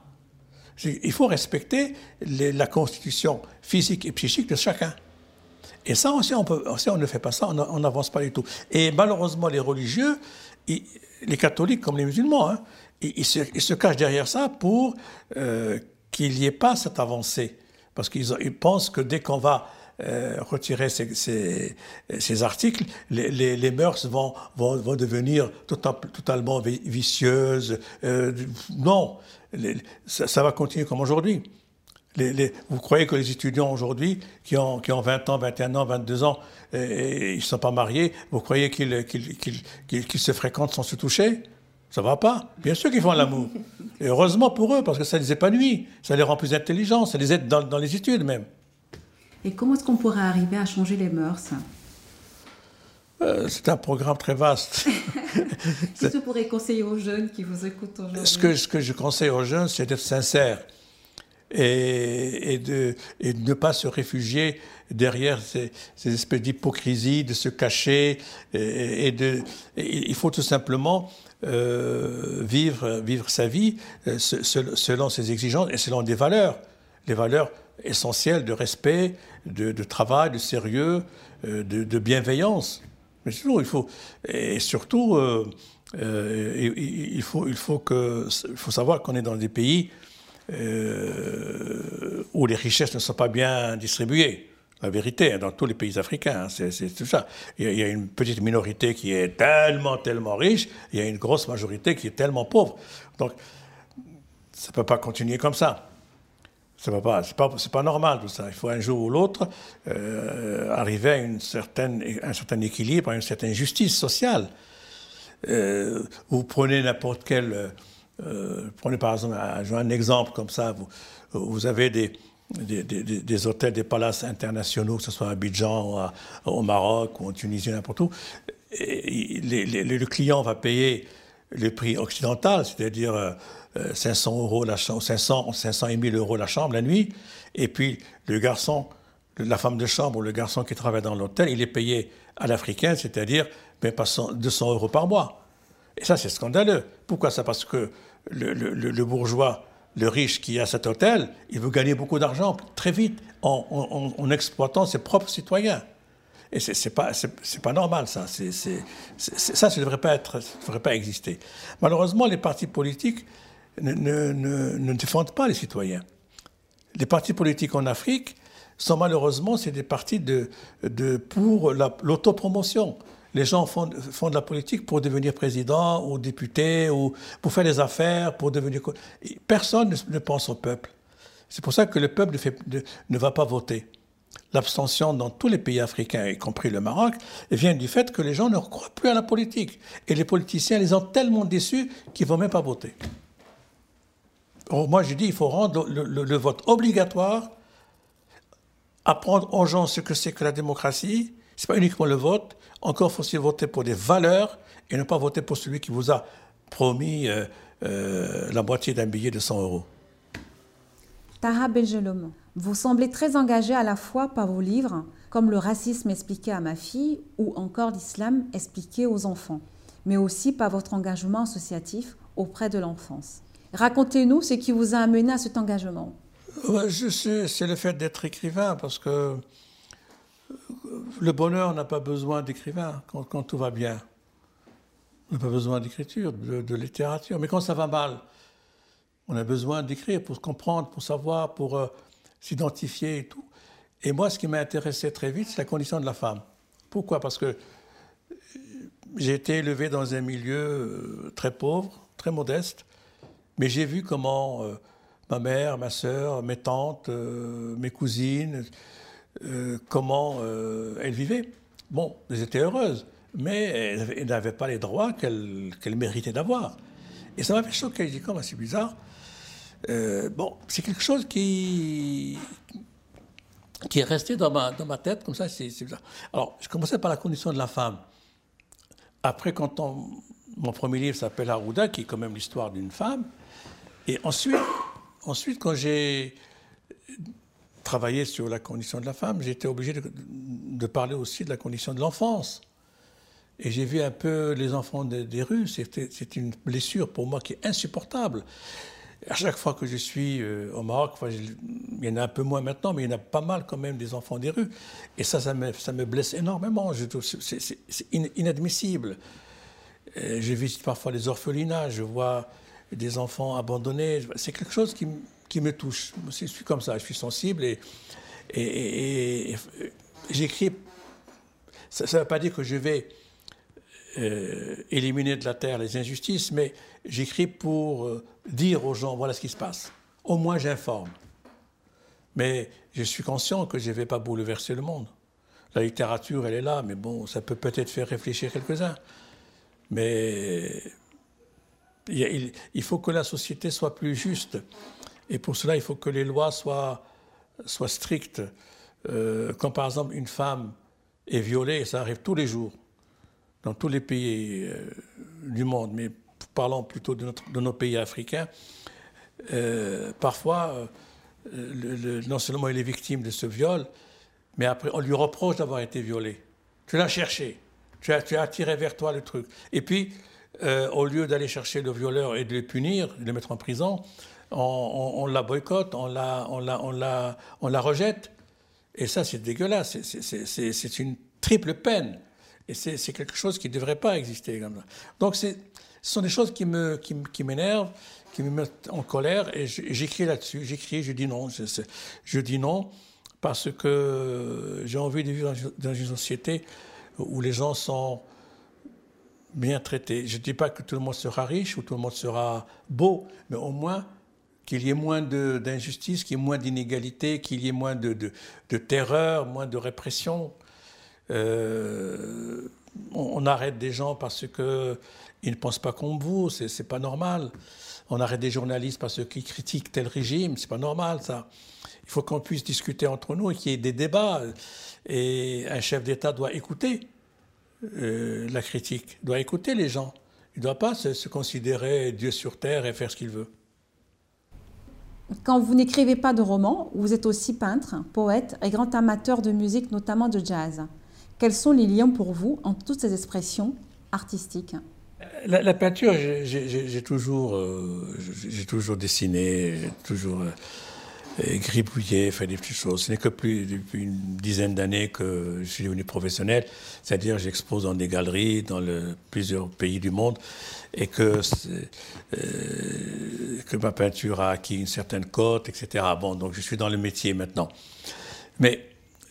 Il faut respecter la constitution physique et psychique de chacun. Et ça aussi, on ne fait pas ça, on n'avance pas du tout. Et malheureusement, les religieux, les catholiques comme les musulmans, hein, ils, se, cachent derrière ça pour euh, qu'il n'y ait pas cette avancée. Parce qu'ils pensent que dès qu'on va euh, retirer ces, articles, les, mœurs vont, devenir totalement vicieuses. Euh, non, ça, va continuer comme aujourd'hui. vous croyez que les étudiants aujourd'hui, qui ont, qui ont 20 ans, 21 ans, 22 ans, et, ils ne sont pas mariés, vous croyez qu'ils se fréquentent sans se toucher? Ça va pas. Bien sûr qu'ils font l'amour. Et heureusement pour eux, parce que ça les épanouit, ça les rend plus intelligents, ça les aide dans les études même. Et comment est-ce qu'on pourrait arriver à changer les mœurs? Euh, c'est un programme très vaste. *laughs* Qu'est-ce que vous pourrez conseiller aux jeunes qui vous écoutent aujourd'hui? Ce que, ce que je conseille aux jeunes, c'est d'être sincère et, de, et, de, ne pas se réfugier derrière ces, espèces d'hypocrisie, de se cacher. Et, de, il faut tout simplement euh, vivre, vivre sa vie euh, selon ses exigences et selon des valeurs. Les valeurs essentielles de respect, de, travail, de sérieux, de, de bienveillance. Mais toujours, il faut. Et surtout, euh, euh, il, faut, il, faut que, il faut savoir qu'on est dans des pays euh, où les richesses ne sont pas bien distribuées. La vérité, hein, dans tous les pays africains, hein, c'est tout ça. Il y, a, une petite minorité qui est tellement, tellement riche, il y a une grosse majorité qui est tellement pauvre. Donc, ça ne peut pas continuer comme ça. Ce n'est pas, pas, normal tout ça. Il faut un jour ou l'autre euh, arriver à une certaine, un certain équilibre, à une certaine justice sociale. Euh, vous prenez n'importe quel. Euh, prenez par exemple un, exemple comme ça. Vous, vous avez des, des, hôtels, des palaces internationaux, que ce soit à Abidjan, au Maroc ou en Tunisie, n'importe où. Le client va payer le prix occidental, c'est-à-dire 500 euh, euros la chambre, 500, 500 et 1000 euros la chambre la nuit, et puis le garçon, la femme de chambre ou le garçon qui travaille dans l'hôtel, il est payé à l'africaine, c'est-à-dire ben, 200 euros par mois. Et ça, c'est scandaleux. Pourquoi ça? Parce que le, bourgeois, le riche qui a cet hôtel, il veut gagner beaucoup d'argent très vite en, exploitant ses propres citoyens. Et c'est pas c'est pas normal ça. C'est ça, ça ne devrait pas devrait pas exister. Malheureusement, les partis politiques ne, ne, ne, défendent pas les citoyens. Les partis politiques en Afrique sont malheureusement des partis de, de pour l'autopromotion. Les gens font, font, de la politique pour devenir président ou député ou pour faire des affaires, pour devenir. Personne ne, pense au peuple. C'est pour ça que le peuple ne va pas voter l'abstention dans tous les pays africains, y compris le Maroc, vient du fait que les gens ne croient plus à la politique. Et les politiciens les ont tellement déçus qu'ils ne vont même pas voter. moi, je dis qu'il faut rendre le, vote obligatoire, apprendre aux gens ce que c'est que la démocratie. Ce n'est pas uniquement le vote. Encore faut-il voter pour des valeurs et ne pas voter pour celui qui vous a promis euh, euh, la moitié d'un billet de 100 euros. Taha vous semblez très engagé à la fois par vos livres, comme Le racisme expliqué à ma fille ou encore L'islam expliqué aux enfants, mais aussi par votre engagement associatif auprès de l'enfance. Racontez-nous ce qui vous a amené à cet engagement. je sais, c'est le fait d'être écrivain, parce que le bonheur n'a pas besoin d'écrivain quand, tout va bien. On n'a pas besoin d'écriture, de littérature. Mais quand ça va mal, on a besoin d'écrire pour comprendre, pour savoir, pour euh, s'identifier et tout. Et moi, ce qui m'a intéressé très vite, c'est la condition de la femme. Pourquoi? Parce que euh, j'ai été élevé dans un milieu euh, très pauvre, très modeste, mais j'ai vu comment ma mère, ma sœur, mes tantes, mes cousines, comment elles vivaient. Bon, elles étaient heureuses, mais elles n'avaient pas les droits qu'elles méritaient d'avoir. Et ça m'a fait choquer. Je dis, comment c'est bizarre. Euh, bon, c'est quelque chose qui, qui est resté dans ma, dans ma tête, comme ça, c'est bizarre. Alors, je commençais par la condition de la femme. Après, quand on, mon premier livre s'appelle Arouda, qui est quand même l'histoire d'une femme. Et ensuite, ensuite quand j'ai travaillé sur la condition de la femme, été obligé de, de, parler aussi de la condition de l'enfance. Et j'ai vu un peu les enfants des, rues. C'est une blessure pour moi qui est insupportable. À chaque fois que je suis euh, au Maroc, il y en a un peu moins maintenant, mais il y en a pas mal quand même des enfants des rues. Et ça, ça me, blesse énormément. C'est inadmissible. Je visite parfois les orphelinats, je vois des enfants abandonnés. C'est quelque chose qui, me touche. Je suis comme ça, je suis sensible et j'écris. Ça ne veut pas dire que je vais euh, éliminer de la terre les injustices, mais j'écris pour euh, dire aux gens voilà ce qui se passe. Au moins j'informe. Mais je suis conscient que je ne vais pas bouleverser le monde. La littérature, elle est là, mais bon, ça peut peut-être faire réfléchir quelques-uns. Mais il, faut que la société soit plus juste. Et pour cela, il faut que les lois soient, strictes. Euh, quand par exemple une femme est violée, ça arrive tous les jours, dans tous les pays euh, du monde, mais parlons plutôt de, nos pays africains, euh, parfois, euh, non seulement il est victime de ce viol, mais après on lui reproche d'avoir été violé. Tu l'as cherché, tu as, attiré vers toi le truc. Et puis, au lieu d'aller chercher le violeur et de le punir, de le mettre en prison, on, la boycotte, on la rejette. Et ça, c'est dégueulasse. C'est une triple peine. Et c'est quelque chose qui ne devrait pas exister. Donc ce sont des choses qui m'énervent, qui, me mettent en colère, et j'écris là-dessus. J'écris, je dis non. Je, je, dis non parce que j'ai envie de vivre dans une société où les gens sont bien traités. Je ne dis pas que tout le monde sera riche ou tout le monde sera beau, mais au moins qu'il y ait moins d'injustice, qu'il y ait moins d'inégalité, qu'il y ait moins de, de, terreur, moins de répression. Euh, on, arrête des gens parce qu'ils ne pensent pas comme vous, c'est pas normal. On arrête des journalistes parce qu'ils critiquent tel régime, c'est pas normal ça. Il faut qu'on puisse discuter entre nous et qu'il y ait des débats. Et un chef d'État doit écouter euh, la critique, doit écouter les gens. Il ne doit pas se, considérer Dieu sur terre et faire ce qu'il veut. Quand vous n'écrivez pas de romans, vous êtes aussi peintre, poète et grand amateur de musique, notamment de jazz. Quels sont les liens pour vous entre toutes ces expressions artistiques? La, peinture, j'ai toujours, euh, j'ai toujours dessiné, toujours euh, gribouillé, fait des petites choses. Ce n'est que depuis une dizaine d'années que je suis devenu professionnel, c'est-à-dire j'expose dans des galeries dans plusieurs pays du monde et que, euh, que ma peinture a acquis une certaine cote, etc. Bon, donc je suis dans le métier maintenant. Mais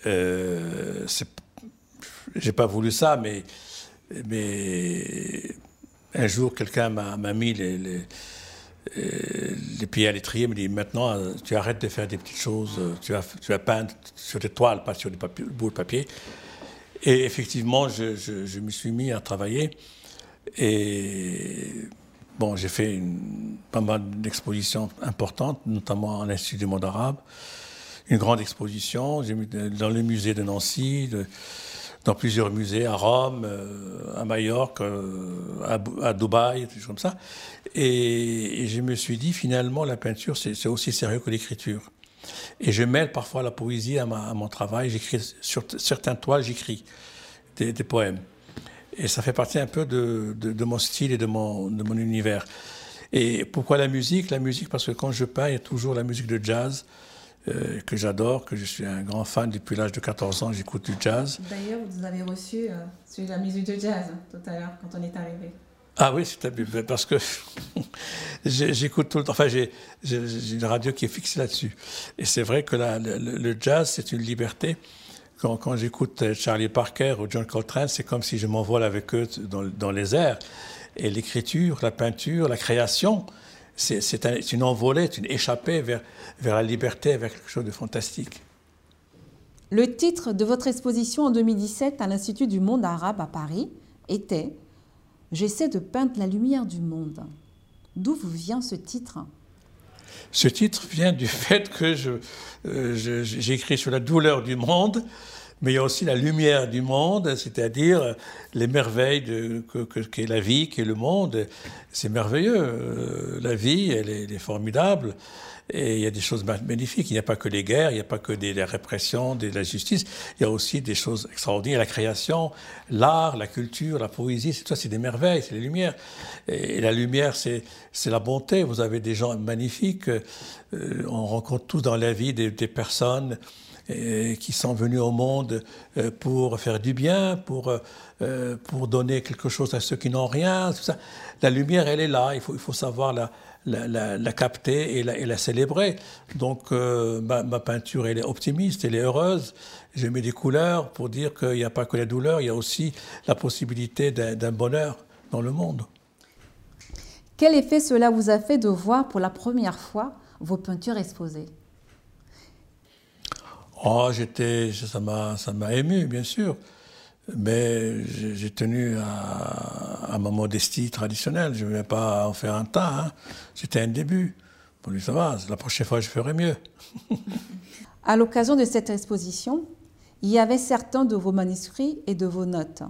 euh, j'ai pas voulu ça, mais, mais un jour quelqu'un m'a mis les euh, les pieds à l'étrier me dit maintenant tu arrêtes de faire des petites choses, tu vas, tu vas peindre sur des toiles, pas sur des bouts de papier. Et effectivement, je, je, me suis mis à travailler. Et bon, j'ai fait pas mal d'expositions importantes, notamment à l'Institut du monde arabe. Une grande exposition dans le musée de Nancy. Dans plusieurs musées, à Rome, euh, à Majorque, euh, à, Dubaï, des choses ça. Et, je me suis dit, finalement, la peinture, c'est aussi sérieux que l'écriture. Et je mêle parfois la poésie à, mon travail. J'écris sur certaines toiles, j'écris des, poèmes. Et ça fait partie un peu de, de, mon style et de mon, de mon univers. Et pourquoi la musique? La musique, parce que quand je peins, il y a toujours la musique de jazz. Euh, que j'adore, que je suis un grand fan depuis l'âge de 14 ans, j'écoute du jazz. D'ailleurs, vous avez reçu euh, sur la musique de jazz hein, tout à l'heure quand on est arrivé. Ah oui, c'est parce que *laughs* j'écoute tout le temps. Enfin, j'ai une radio qui est fixée là-dessus. Et c'est vrai que le, jazz, c'est une liberté. Quand, quand j'écoute Charlie Parker ou John Coltrane, c'est comme si je m'envole avec eux dans, dans les airs. Et l'écriture, la peinture, la création, c'est une envolée, une échappée vers, vers la liberté, vers quelque chose de fantastique. Le titre de votre exposition en 2017 à l'Institut du monde arabe à Paris était J'essaie de peindre la lumière du monde. D'où vous vient ce titre? Ce titre vient du *laughs* fait que euh, j'écris sur la douleur du monde, mais il y a aussi la lumière du monde, c'est-à-dire les merveilles de, que, qu'est la vie, qu'est le monde. C'est merveilleux. Euh, la vie, elle est, formidable. Et il y a des choses magnifiques. Il n'y a pas que les guerres, il n'y a pas que des, répressions, de la justice. Il y a aussi des choses extraordinaires. La création, l'art, la culture, la poésie, c'est ça, c'est des merveilles, c'est les lumières. Et, la lumière, c'est, c'est la bonté. Vous avez des gens magnifiques. Euh, on rencontre tous dans la vie des, des personnes qui sont venus au monde euh, pour faire du bien, pour, euh, pour donner quelque chose à ceux qui n'ont rien. Tout ça. La lumière, elle est là, il faut, il faut savoir la, la, capter et la, la, célébrer. Donc euh, ma, ma, peinture, elle est optimiste, elle est heureuse. Je mets des couleurs pour dire qu'il n'y a pas que la douleur, il y a aussi la possibilité d'un bonheur dans le monde. Quel effet cela vous a fait de voir pour la première fois vos peintures exposées? Oh, j'étais, ça m'a, ça m'a ému, bien sûr. Mais j'ai tenu à, ma modestie traditionnelle. Je ne vais pas en faire un tas. Hein. C'était un début. Bon, ça va, la prochaine fois, je ferai mieux. *laughs* à l'occasion de cette exposition, il y avait certains de vos manuscrits et de vos notes.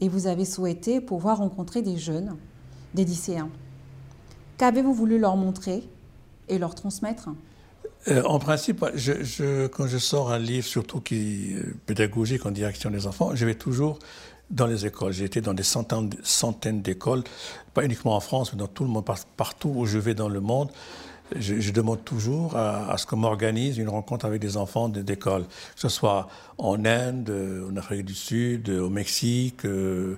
Et vous avez souhaité pouvoir rencontrer des jeunes, des lycéens. Qu'avez-vous voulu leur montrer et leur transmettre? Euh, en principe, je, quand je sors un livre, surtout qui euh, pédagogique en direction des enfants, je vais toujours dans les écoles. J'ai été dans des centaines, d'écoles, pas uniquement en France, mais dans tout le monde, partout où je vais dans le monde. Je, demande toujours à, ce qu'on m'organise une rencontre avec des enfants d'école, que ce soit en Inde, en Afrique du Sud, au Mexique, euh,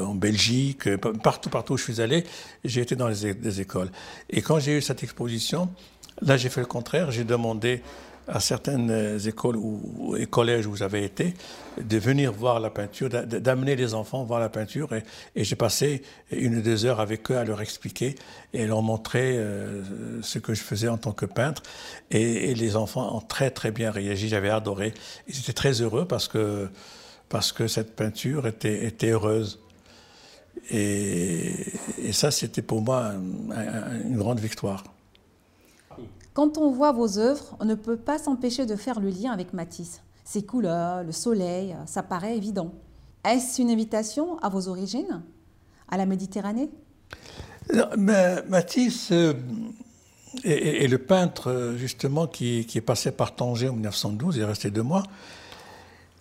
en Belgique, partout, partout où je suis allé, j'ai été dans les écoles. Et quand j'ai eu cette exposition, Là, j'ai fait le contraire. J'ai demandé à certaines écoles ou, et collèges où avez été, de venir voir la peinture, d'amener les enfants voir la peinture. Et, j'ai passé une ou deux heures avec eux à leur expliquer et leur montrer euh, ce que je faisais en tant que peintre. Et, les enfants ont très très bien réagi, j'avais adoré. Ils étaient très heureux parce que, parce que cette peinture était, heureuse. Et ça, c'était pour moi une grande victoire. Quand on voit vos œuvres, on ne peut pas s'empêcher de faire le lien avec Matisse. Ses couleurs, le soleil, ça paraît évident. Est-ce une invitation à vos origines, à la Méditerranée? Mais Matisse euh, est, le peintre justement qui, est passé par Tanger en 1912, il est resté deux mois,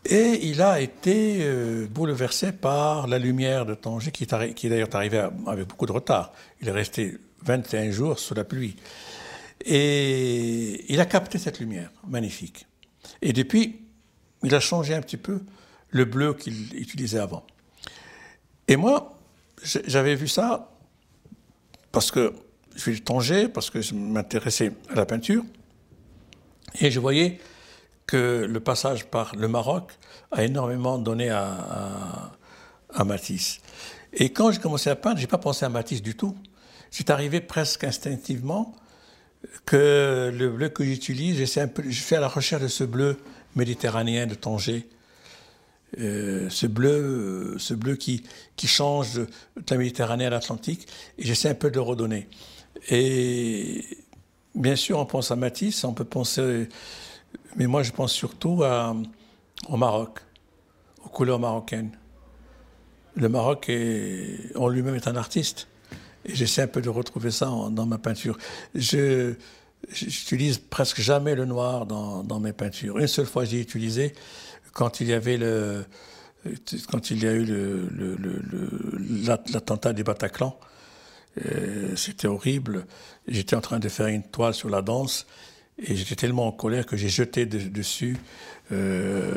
et il a été euh, bouleversé par la lumière de Tanger, qui, qui est d'ailleurs arrivé avec beaucoup de retard. Il est resté 21 jours sous la pluie. Et il a capté cette lumière magnifique. Et depuis, il a changé un petit peu le bleu qu'il utilisait avant. Et moi, j'avais vu ça parce que je suis Tanger, parce que je m'intéressais à la peinture, et je voyais que le passage par le Maroc a énormément donné à, Matisse. Et quand j'ai commencé à peindre, je n'ai pas pensé à Matisse du tout. C'est arrivé presque instinctivement que le bleu que j'utilise, je fais à la recherche de ce bleu méditerranéen de Tanger. Euh, ce bleu, ce bleu qui, qui change de, la Méditerranée à l'Atlantique, et j'essaie un peu de le redonner. Et bien sûr, on pense à Matisse, on peut penser, mais moi je pense surtout au Maroc, aux couleurs marocaines. Le Maroc en lui-même est un artiste. Et j'essaie un peu de retrouver ça dans ma peinture. Je j'utilise presque jamais le noir dans, mes peintures. Une seule fois, j'ai utilisé quand il y avait le quand il y a eu l'attentat du Bataclan. Euh, c'était horrible. J'étais en train de faire une toile sur la danse et j'étais tellement en colère que j'ai jeté dessus euh,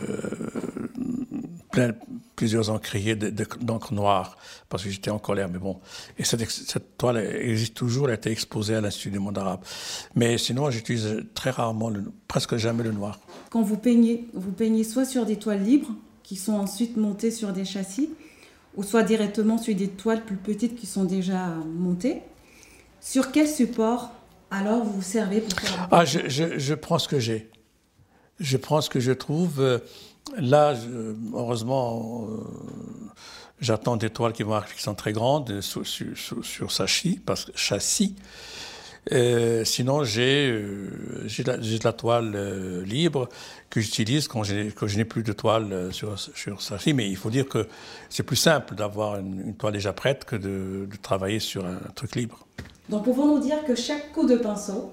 plein, plusieurs encriers d'encre noire parce que j'étais en colère. Mais bon, et cette, cette, toile existe toujours, elle a été exposée à l'Institut du monde arabe. Mais sinon, j'utilise très rarement, le, presque jamais le noir. Quand vous peignez, vous peignez soit sur des toiles libres qui sont ensuite montées sur des châssis, ou soit directement sur des toiles plus petites qui sont déjà montées. Sur quel support alors vous vous servez pour faire Ah, je, je, je prends ce que j'ai. Je prends ce que je trouve. Euh, Là, heureusement, euh, j'attends des toiles qui, vont, qui sont très grandes sur, sur, parce que châssis. Euh, sinon, j'ai euh, de la toile libre que j'utilise quand, je n'ai plus de toile sur, sur châssis. Mais il faut dire que c'est plus simple d'avoir une, toile déjà prête que de, travailler sur un, truc libre. Donc, pouvons-nous dire que chaque coup de pinceau,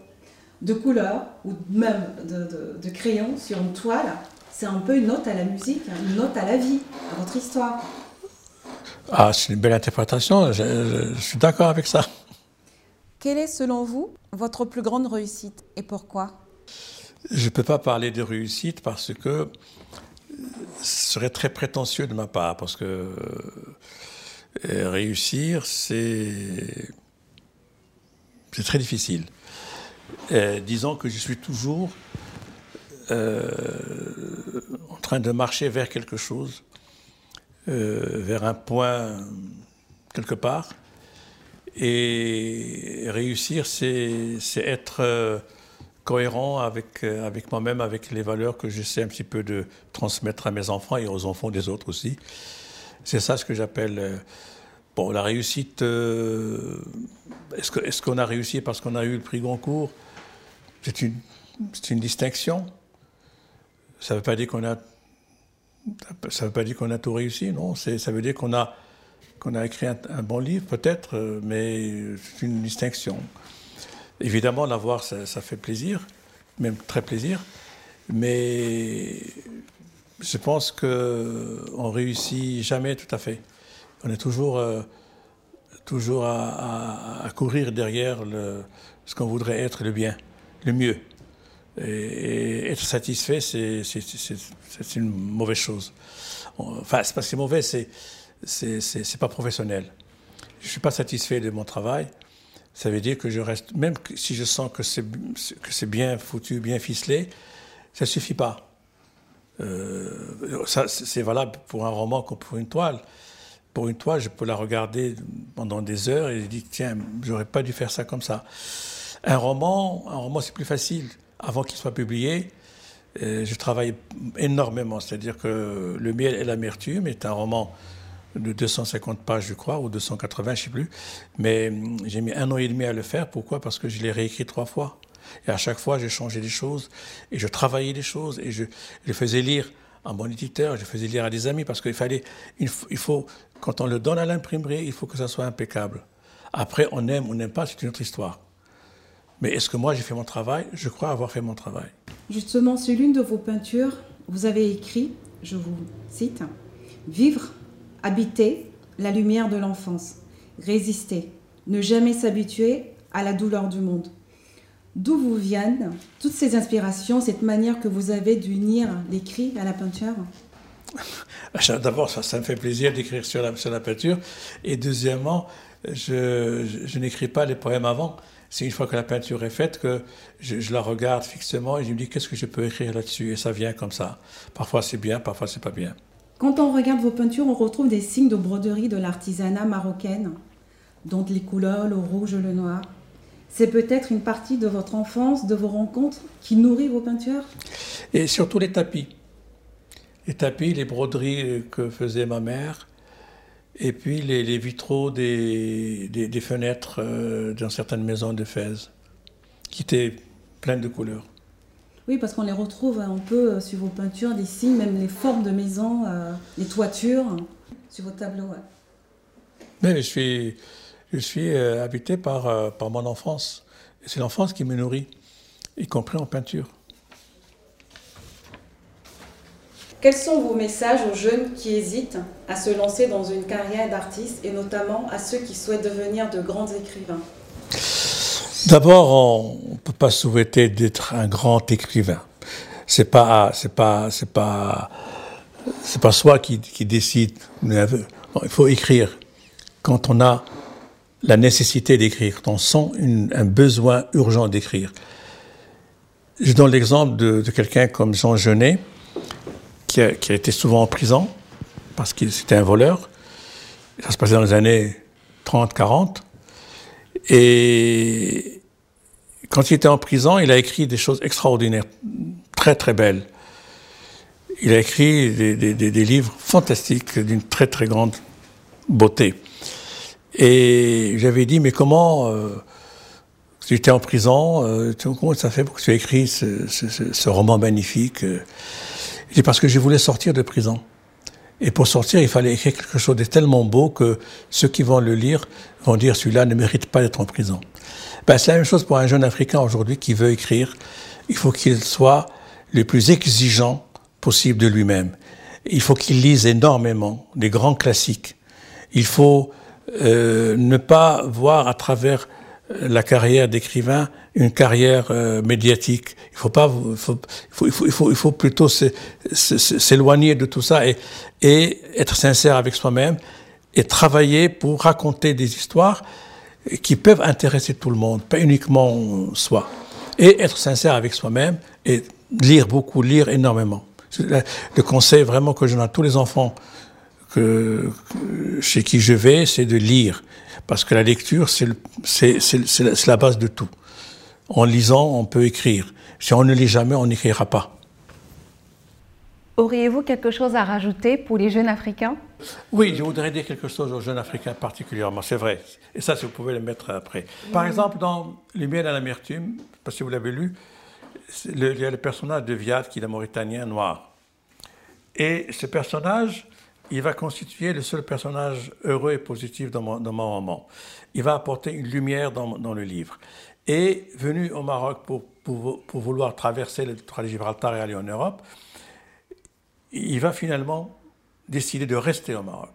de couleur ou même de crayon sur une toile c'est un peu une note à la musique, hein, une note à la vie, à votre histoire. Ah, c'est une belle interprétation, je, suis d'accord avec ça. Quelle est, selon vous, votre plus grande réussite et pourquoi? Je ne peux pas parler de réussite parce que ce serait très prétentieux de ma part, parce que euh, réussir, c'est très difficile. disons que je suis toujours euh, train de marcher vers quelque chose, euh, vers un point quelque part. Et réussir, c'est être euh, cohérent avec, avec moi-même, avec les valeurs que j'essaie un petit peu de transmettre à mes enfants et aux enfants des autres aussi. C'est ça ce que j'appelle... bon, la réussite... Est-ce qu'on est a réussi parce qu'on a eu le prix Goncourt? C'est une, une distinction. Ça ne veut pas dire qu'on a, ça veut pas dire qu'on a tout réussi, non. Ça veut dire qu'on a, qu'on a écrit un, bon livre, peut-être, euh, mais c'est une distinction. Évidemment, l'avoir, ça, fait plaisir, même très plaisir, mais je pense qu'on réussit jamais tout à fait. On est toujours, euh, toujours à, courir derrière ce qu'on voudrait être le bien, le mieux. Et, être satisfait, c'est une mauvaise chose. Enfin, c'est pas que c'est mauvais, c'est pas professionnel. Je suis pas satisfait de mon travail. Ça veut dire que je reste, même si je sens que c'est bien foutu, bien ficelé, Ça suffit pas. Euh, ça, c'est valable pour un roman comme pour une toile. Pour une toile, je peux la regarder pendant des heures et je dis tiens, j'aurais pas dû faire ça comme ça. Un roman, un roman, c'est plus facile. Avant qu'il soit publié, euh, je travaille énormément. C'est-à-dire que Le miel et l'amertume est un roman de 250 pages, je crois, ou 280, je ne sais plus. Mais hum, j'ai mis un an et demi à le faire. Pourquoi? Parce que je l'ai réécrit trois fois. Et à chaque fois, j'ai changé des choses et je travaillais des choses et je, je faisais lire à mon éditeur, je faisais lire à des amis parce qu'il fallait, il faut, quand on le donne à l'imprimerie, il faut que ça soit impeccable. Après, on aime, on n'aime pas, c'est une autre histoire. Mais est-ce que moi j'ai fait mon travail? Je crois avoir fait mon travail. Justement, sur l'une de vos peintures, vous avez écrit, je vous cite, Vivre, habiter la lumière de l'enfance, résister, ne jamais s'habituer à la douleur du monde. D'où vous viennent toutes ces inspirations, cette manière que vous avez d'unir l'écrit à la peinture? *laughs* D'abord, ça, me fait plaisir d'écrire sur la, sur la, peinture. Et deuxièmement, je, je, n'écris pas les poèmes avant. C'est une fois que la peinture est faite que je, la regarde fixement et je me dis qu'est-ce que je peux écrire là-dessus? Et ça vient comme ça. Parfois c'est bien, parfois c'est pas bien. Quand on regarde vos peintures, on retrouve des signes de broderie de l'artisanat marocaine, dont les couleurs, le rouge, le noir. C'est peut-être une partie de votre enfance, de vos rencontres, qui nourrit vos peintures? Et surtout les tapis. Les tapis, les broderies que faisait ma mère, et puis les, vitraux des, des, fenêtres euh, dans certaines maisons de Fès, qui étaient pleines de couleurs. Oui, parce qu'on les retrouve un peu euh, sur vos peintures, des signes, même les formes de maisons, euh, les toitures, sur vos tableaux. Mais je suis, je suis euh, habité par, par mon enfance. c'est l'enfance qui me nourrit, y compris en peinture. Quels sont vos messages aux jeunes qui hésitent à se lancer dans une carrière d'artiste et notamment à ceux qui souhaitent devenir de grands écrivains? D'abord, on ne peut pas souhaiter d'être un grand écrivain. C'est pas, c'est pas, c'est pas, c'est pas soi qui, décide. il faut écrire quand on a la nécessité d'écrire, on sent un besoin urgent d'écrire. Je donne l'exemple de, quelqu'un comme Jean Genet, qui a, été souvent en prison parce qu'il c'était un voleur. Ça se passait dans les années 30-40. Et quand il était en prison, il a écrit des choses extraordinaires, très très belles. Il a écrit des livres fantastiques d'une très très grande beauté. Et j'avais dit, mais comment, euh, tu étais en prison, euh, comment ça fait pour que tu aies écrit ce roman magnifique euh? Dit, parce que je voulais sortir de prison. Et pour sortir, il fallait écrire quelque chose de tellement beau que ceux qui vont le lire vont dire, celui-là ne mérite pas d'être en prison. Ben, c'est la même chose pour un jeune Africain aujourd'hui qui veut écrire. Il faut qu'il soit le plus exigeant possible de lui-même. Il faut qu'il lise énormément des grands classiques. Il faut euh, ne pas voir à travers euh, la carrière d'écrivain une carrière euh, médiatique. Il faut pas, il faut, il faut, il faut, il faut plutôt s'éloigner de tout ça et, et être sincère avec soi-même et travailler pour raconter des histoires qui peuvent intéresser tout le monde, pas uniquement soi. Et être sincère avec soi-même et lire beaucoup, lire énormément. Le conseil vraiment que je donne à tous les enfants que, chez qui je vais, c'est de lire. Parce que la lecture, c'est la, la base de tout. En lisant, on peut écrire. Si on ne lit jamais, on n'écrira pas. Auriez-vous quelque chose à rajouter pour les jeunes Africains? Oui, je voudrais dire quelque chose aux jeunes Africains particulièrement, c'est vrai. Et ça, si vous pouvez le mettre après. Par exemple, dans Les miel à l'amertume, parce que vous l'avez lu, il y a le personnage de Viad qui est un Mauritanien noir. Et ce personnage, il va constituer le seul personnage heureux et positif dans mon, roman. Il va apporter une lumière dans, le livre. Et venu au Maroc pour, pour, vouloir traverser le de Gibraltar et aller en Europe, il va finalement décider de rester au Maroc.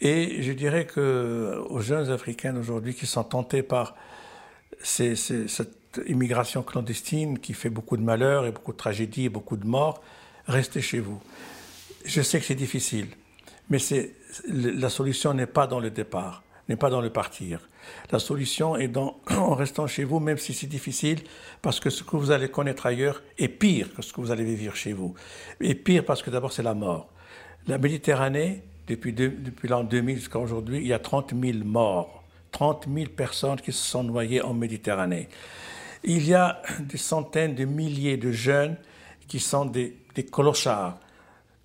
Et je dirais que aux jeunes Africains aujourd'hui qui sont tentés par cette immigration clandestine qui fait beaucoup de malheurs et beaucoup de tragédies et beaucoup de morts, restez chez vous. Je sais que c'est difficile, mais la solution n'est pas dans le départ. n'est pas dans le partir. La solution est dans, *clears throat* en restant chez vous, même si c'est difficile, parce que ce que vous allez connaître ailleurs est pire que ce que vous allez vivre chez vous. Et pire parce que d'abord c'est la mort. La Méditerranée, depuis, depuis l'an 2000 jusqu'à aujourd'hui, il y a 30 000 morts. 30 000 personnes qui se sont noyées en Méditerranée. Il y a des centaines de milliers de jeunes qui sont des, des clochards.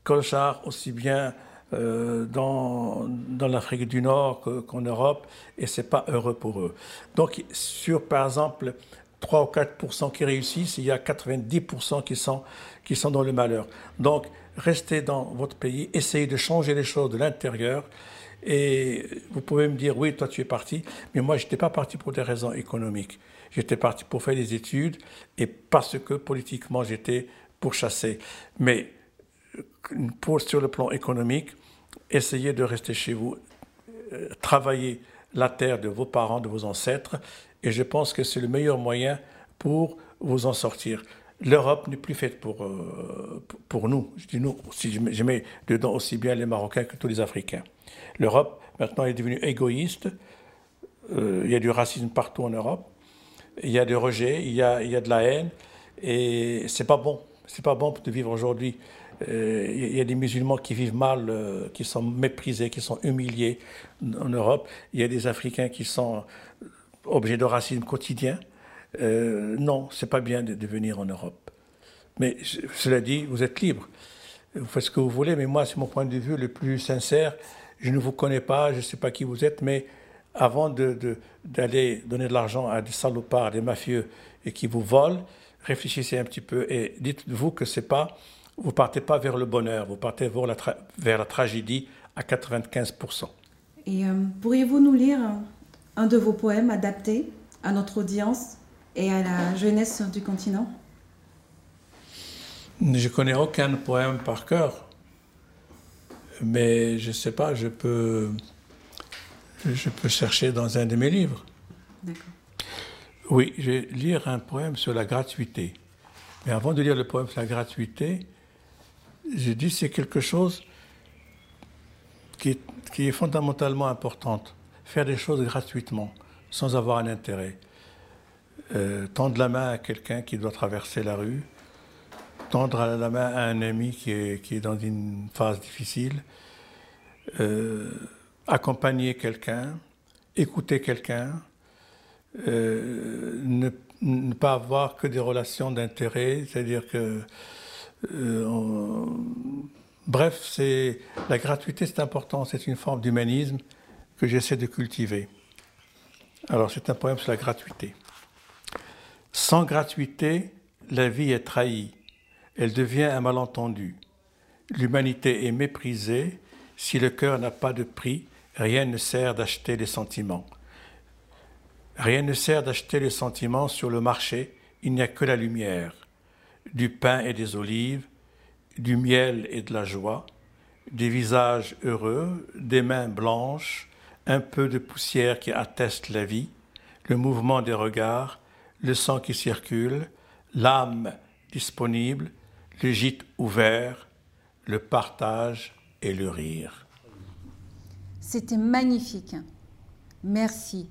Clochards aussi bien euh, dans, l'Afrique du Nord qu'en Europe, et c'est pas heureux pour eux. Donc, sur, par exemple, 3 ou 4% qui réussissent, il y a 90 qui sont, qui sont dans le malheur. Donc, restez dans votre pays, essayez de changer les choses de l'intérieur. Et vous pouvez me dire, oui, toi tu es parti, mais moi je n'étais pas parti pour des raisons économiques. J'étais parti pour faire des études et parce que politiquement j'étais pourchassé. Mais pour, sur le plan économique, essayez de rester chez vous, euh, travaillez la terre de vos parents, de vos ancêtres, et je pense que c'est le meilleur moyen pour vous en sortir. L'Europe n'est plus faite pour, euh, pour nous. Je dis nous, si je mets dedans aussi bien les Marocains que tous les Africains. L'Europe, maintenant, est devenue égoïste. Euh, il y a du racisme partout en Europe. Il y a du rejet, il y a, il y a de la haine. Et c'est pas bon. C'est pas bon de vivre aujourd'hui il y a des musulmans qui vivent mal, euh, qui sont méprisés, qui sont humiliés en Europe. Il y a des Africains qui sont objets de racisme quotidien. Euh, non, c'est pas bien de, venir en Europe. Mais cela dit, vous êtes libre. Vous faites ce que vous voulez, mais moi, c'est mon point de vue le plus sincère. Je ne vous connais pas, je ne sais pas qui vous êtes, mais avant d'aller donner de l'argent à des salopards, des mafieux et qui vous volent, réfléchissez un petit peu et dites-vous que c'est pas vous partez pas vers le bonheur, vous partez vers la, vers la tragédie à 95%. Et euh, pourriez-vous nous lire un de vos poèmes adaptés à notre audience et à la jeunesse du continent? Je connais aucun poème par cœur, mais je ne sais pas, je peux, je peux chercher dans un de mes livres. D'accord. Oui, je vais lire un poème sur la gratuité. Mais avant de lire le poème sur la gratuité, j'ai dit c'est quelque chose qui est, fondamentalement importante. Faire des choses gratuitement, sans avoir un intérêt. Euh, tendre la main à quelqu'un qui doit traverser la rue, tendre la main à un ami qui est, qui est dans une phase difficile, euh, accompagner quelqu'un, écouter quelqu'un, euh, ne, ne, pas avoir que des relations d'intérêt, c'est-à-dire que euh, bref, c'est la gratuité, c'est important, c'est une forme d'humanisme que j'essaie de cultiver. Alors, c'est un poème sur la gratuité. Sans gratuité, la vie est trahie, elle devient un malentendu. L'humanité est méprisée, si le cœur n'a pas de prix, rien ne sert d'acheter les sentiments. Rien ne sert d'acheter les sentiments sur le marché, il n'y a que la lumière du pain et des olives, du miel et de la joie, des visages heureux, des mains blanches, un peu de poussière qui atteste la vie, le mouvement des regards, le sang qui circule, l'âme disponible, le gîte ouvert, le partage et le rire. C'était magnifique. Merci.